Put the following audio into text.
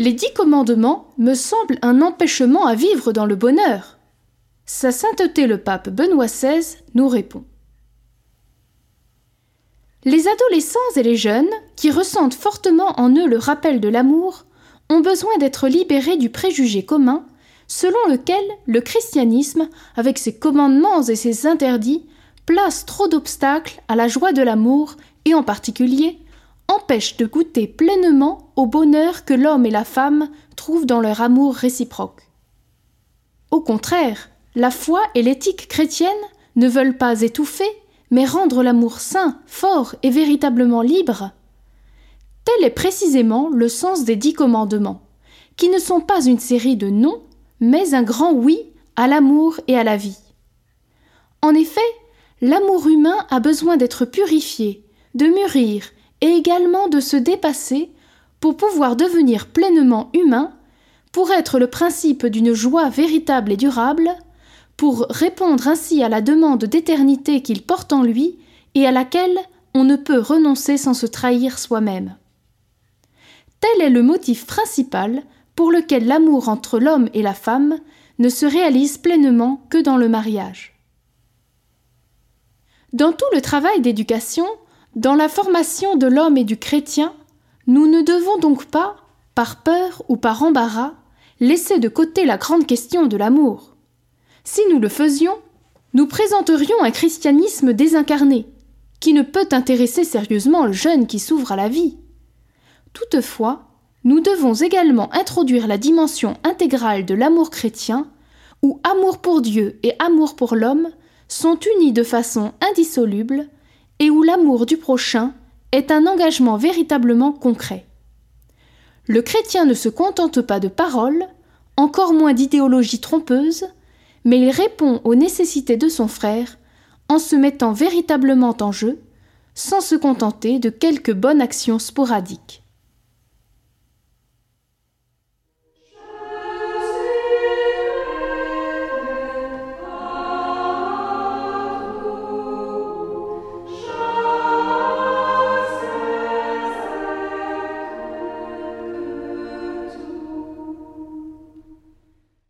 Les dix commandements me semblent un empêchement à vivre dans le bonheur. Sa sainteté le pape Benoît XVI nous répond. Les adolescents et les jeunes, qui ressentent fortement en eux le rappel de l'amour, ont besoin d'être libérés du préjugé commun selon lequel le christianisme, avec ses commandements et ses interdits, place trop d'obstacles à la joie de l'amour et en particulier de goûter pleinement au bonheur que l'homme et la femme trouvent dans leur amour réciproque. Au contraire, la foi et l'éthique chrétienne ne veulent pas étouffer, mais rendre l'amour sain, fort et véritablement libre. Tel est précisément le sens des dix commandements, qui ne sont pas une série de noms, mais un grand oui à l'amour et à la vie. En effet, l'amour humain a besoin d'être purifié, de mûrir et également de se dépasser pour pouvoir devenir pleinement humain, pour être le principe d'une joie véritable et durable, pour répondre ainsi à la demande d'éternité qu'il porte en lui et à laquelle on ne peut renoncer sans se trahir soi-même. Tel est le motif principal pour lequel l'amour entre l'homme et la femme ne se réalise pleinement que dans le mariage. Dans tout le travail d'éducation, dans la formation de l'homme et du chrétien, nous ne devons donc pas, par peur ou par embarras, laisser de côté la grande question de l'amour. Si nous le faisions, nous présenterions un christianisme désincarné, qui ne peut intéresser sérieusement le jeune qui s'ouvre à la vie. Toutefois, nous devons également introduire la dimension intégrale de l'amour chrétien, où amour pour Dieu et amour pour l'homme sont unis de façon indissoluble, et où l'amour du prochain est un engagement véritablement concret. Le chrétien ne se contente pas de paroles, encore moins d'idéologies trompeuses, mais il répond aux nécessités de son frère en se mettant véritablement en jeu, sans se contenter de quelques bonnes actions sporadiques.